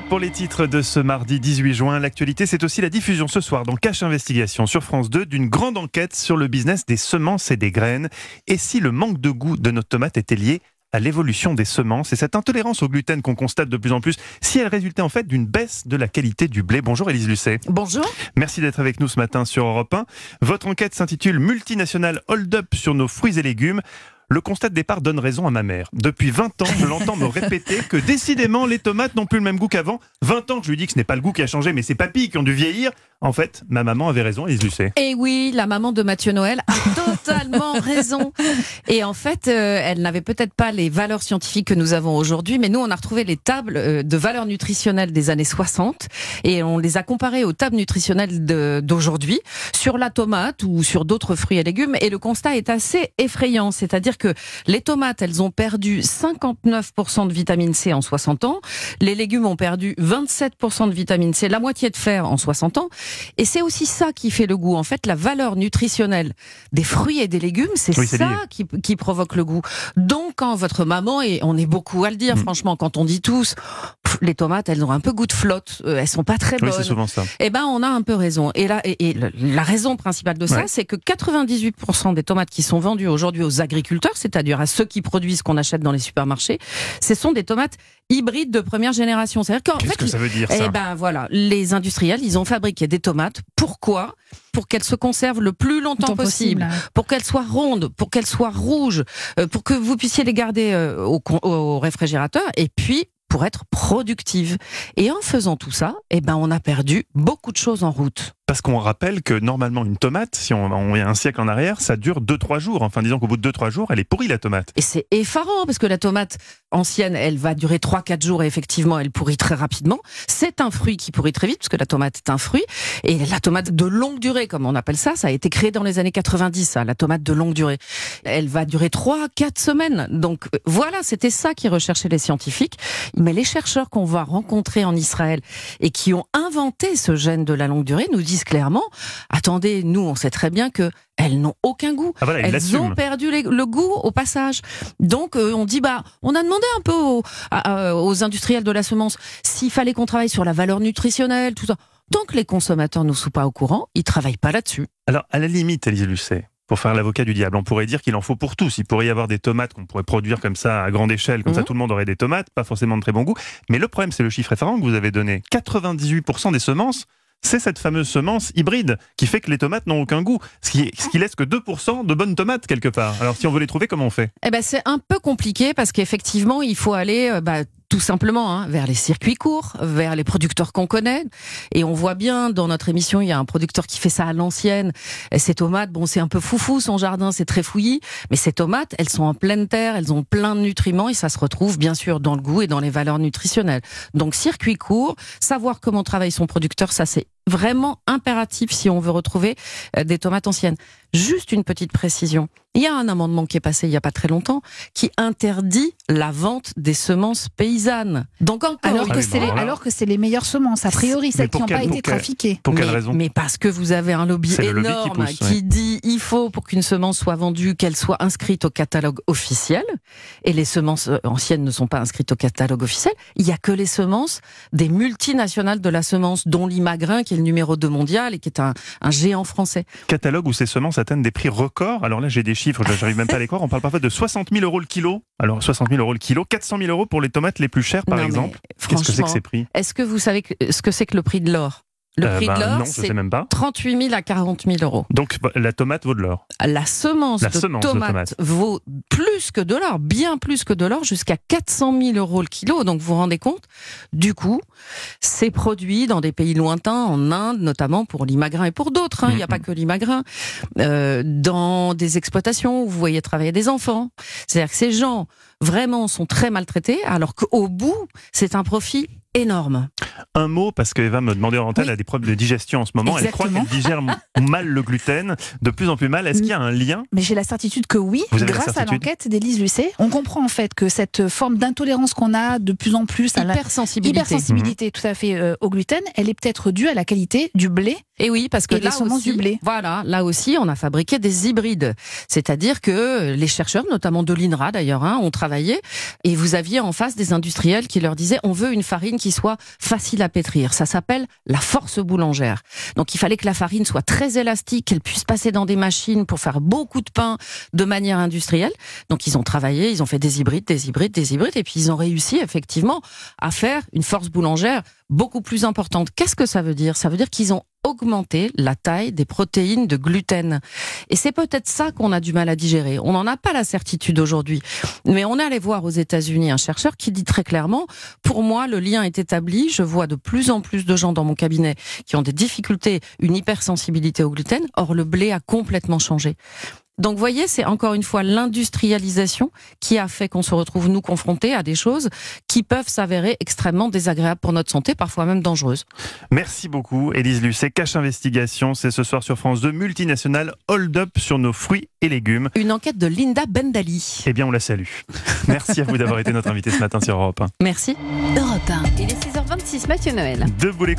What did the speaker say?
Pour les titres de ce mardi 18 juin. L'actualité, c'est aussi la diffusion ce soir dans Cache Investigation sur France 2 d'une grande enquête sur le business des semences et des graines. Et si le manque de goût de notre tomate était lié à l'évolution des semences et cette intolérance au gluten qu'on constate de plus en plus, si elle résultait en fait d'une baisse de la qualité du blé. Bonjour Élise Lucet. Bonjour. Merci d'être avec nous ce matin sur Europe 1. Votre enquête s'intitule Multinational Hold Up sur nos fruits et légumes. Le constat de départ donne raison à ma mère. Depuis 20 ans, je l'entends me répéter que décidément les tomates n'ont plus le même goût qu'avant. 20 ans que je lui dis que ce n'est pas le goût qui a changé, mais c'est papilles qui ont dû vieillir. En fait, ma maman avait raison, Elise Lucet. Et eh oui, la maman de Mathieu Noël a totalement raison. Et en fait, euh, elle n'avait peut-être pas les valeurs scientifiques que nous avons aujourd'hui, mais nous, on a retrouvé les tables euh, de valeurs nutritionnelles des années 60 et on les a comparées aux tables nutritionnelles d'aujourd'hui sur la tomate ou sur d'autres fruits et légumes. Et le constat est assez effrayant, c'est-à-dire que les tomates, elles ont perdu 59% de vitamine C en 60 ans. Les légumes ont perdu 27% de vitamine C, la moitié de fer en 60 ans. Et c'est aussi ça qui fait le goût. En fait, la valeur nutritionnelle des fruits et des légumes, c'est ça qui, qui, provoque le goût. Donc, quand votre maman, et on est beaucoup à le dire, mm. franchement, quand on dit tous, les tomates, elles ont un peu goût de flotte, euh, elles sont pas très bonnes. Oui, c'est souvent ça. Eh ben, on a un peu raison. Et là, et, la raison principale de ça, c'est que 98% des tomates qui sont vendues aujourd'hui aux agriculteurs c'est-à-dire à ceux qui produisent ce qu'on achète dans les supermarchés, ce sont des tomates hybrides de première génération. Qu'est-ce que ça veut dire ça Eh ben voilà, les industriels, ils ont fabriqué des tomates. Pourquoi? Pour qu'elles se conservent le plus longtemps possible, pour qu'elles soient rondes, pour qu'elles soient rouges, euh, pour que vous puissiez les garder euh, au, au réfrigérateur. Et puis pour être productives. Et en faisant tout ça, eh ben, on a perdu beaucoup de choses en route. Parce qu'on rappelle que normalement une tomate, si on, on un siècle en arrière, ça dure 2-3 jours. Enfin, disons qu'au bout de 2-3 jours, elle est pourrie la tomate. Et c'est effarant parce que la tomate ancienne, elle va durer 3-4 jours et effectivement, elle pourrit très rapidement. C'est un fruit qui pourrit très vite parce que la tomate est un fruit. Et la tomate de longue durée, comme on appelle ça, ça a été créé dans les années 90, la tomate de longue durée. Elle va durer 3-4 semaines. Donc euh, voilà, c'était ça qui recherchaient les scientifiques. Mais les chercheurs qu'on va rencontrer en Israël et qui ont inventé ce gène de la longue durée nous disent clairement, attendez, nous on sait très bien que elles n'ont aucun goût. Ah, elles ont perdu le goût au passage. Donc euh, on dit bah on a demandé un peu aux, industriels de la semence s'il fallait qu'on travaille sur la valeur nutritionnelle, tout ça. Tant que les consommateurs ne sont pas au courant, ils travaillent pas là-dessus. Alors à la limite, Elise Lucet, pour faire l'avocat du diable. On pourrait dire qu'il en faut pour tous. Il pourrait y avoir des tomates qu'on pourrait produire comme ça à grande échelle, comme ça mhm. tout le monde aurait des tomates, pas forcément de très bon goût. Mais le problème, c'est le chiffre effarant que vous avez donné. 98% des semences c'est cette fameuse semence hybride qui fait que les tomates n'ont aucun goût, ce qui, laisse que 2% de bonnes tomates quelque part. Alors si on veut les trouver, comment on fait? Eh ben c'est un peu compliqué parce qu'effectivement il faut aller euh, bah, tout simplement hein, vers les circuits courts, vers les producteurs qu'on connaît. Et on voit bien dans notre émission, il y a un producteur qui fait ça à l'ancienne. Ces tomates, bon, c'est un peu foufou son jardin, c'est très fouillis, mais ces tomates, elles sont en pleine terre, elles ont plein de nutriments et ça se retrouve bien sûr dans le goût et dans les valeurs nutritionnelles. Donc circuit court, savoir comment travaille son producteur, ça c'est vraiment impératif si on veut retrouver euh, des tomates anciennes. Juste une petite précision. Il y a un amendement qui est passé il n'y a pas très longtemps qui interdit la vente des semences paysannes. Donc encore, alors, que c'est les, alors que c'est les meilleures semences, a priori, celles qui n'ont pas été trafiquées. Pour quelle raison Mais parce que vous avez un lobby énorme qui, dit il faut pour qu'une semence soit vendue qu'elle soit inscrite au catalogue officiel. Et les semences euh, anciennes ne sont pas inscrites au catalogue officiel. Il y a que les semences des multinationales de la semence, dont l'Imagrin qui est le numéro 2 mondial et qui est un, un géant français. Catalogue où ces semences atteignent des prix records. Alors là, j'ai des chiffres, j'arrive même pas à les croire. On parle parfois de 60 000 euros le kilo. Alors 60 000 euros le kilo, 400 000 euros pour les tomates les plus chères, par exemple. Qu'est-ce que c'est que ces prix? Est-ce que vous savez ce que c'est que le prix de l'or? Le euh, prix de bah, l'or, c'est 38 000 à 40 000 euros. Donc bah, la tomate vaut de l'or. La semence, de, tomate vaut plus que de l'or, bien plus que de l'or, jusqu'à 400 000 euros le kilo. Donc vous vous rendez compte Du coup, c'est produit dans des pays lointains, en Inde notamment pour l'imagrin et pour d'autres. Hein. Il n'y a pas que l'imagrin. Euh, dans des exploitations où vous voyez travailler des enfants. C'est-à-dire que ces gens vraiment sont très maltraités, alors qu'au bout, c'est un profit énorme. Un mot, parce que Eva me demandait en antenne, elle a des problèmes de digestion en ce moment. Elle croit qu'elle digère mal le gluten, de plus en plus mal. Est-ce qu'il y a un lien? Mais j'ai la certitude que oui, grâce à l'enquête d'Élise Lucet. On comprend en fait que cette forme d'intolérance qu'on a de plus en plus à l'hypersensibilité, hypersensibilité tout à fait euh, au gluten, elle est peut-être due à la qualité du blé. Et oui, parce que là aussi, du blé. Voilà, là aussi, on a fabriqué des hybrides. C'est-à-dire que les chercheurs, notamment de l'INRA d'ailleurs, hein, ont travaillé et vous aviez en face des industriels qui leur disaient on veut une farine qui soit facile à pétrir. Ça s'appelle la force boulangère. Donc il fallait que la farine soit très élastique, qu'elle puisse passer dans des machines pour faire beaucoup de pain de manière industrielle. Donc ils ont travaillé, ils ont fait des hybrides, des hybrides, des hybrides, et puis ils ont réussi effectivement à faire une force boulangère beaucoup plus importante. Qu'est-ce que ça veut dire? Ça veut dire qu'ils ont augmenté la taille des protéines de gluten. Et c'est peut-être ça qu'on a du mal à digérer. On n'en a pas la certitude aujourd'hui. Mais on est allé voir aux États-Unis un chercheur qui dit très clairement, pour moi, le lien est établi. Je vois de plus en plus de gens dans mon cabinet qui ont des difficultés, une hypersensibilité au gluten. Or, le blé a complètement changé. Donc, voyez, c'est encore une fois l'industrialisation qui a fait qu'on se retrouve nous confrontés à des choses qui peuvent s'avérer extrêmement désagréables pour notre santé, parfois même dangereuses. Merci beaucoup, Élise Lucet. Cache Investigation, c'est ce soir sur France 2, multinationale Hold Up sur nos fruits et légumes. Une enquête de Linda Bendali. Eh bien, on la salue. Merci à vous d'avoir été notre invité ce matin sur Europe 1. Merci. Europe 1. Il est 6h26, Mathieu Noël. Debout les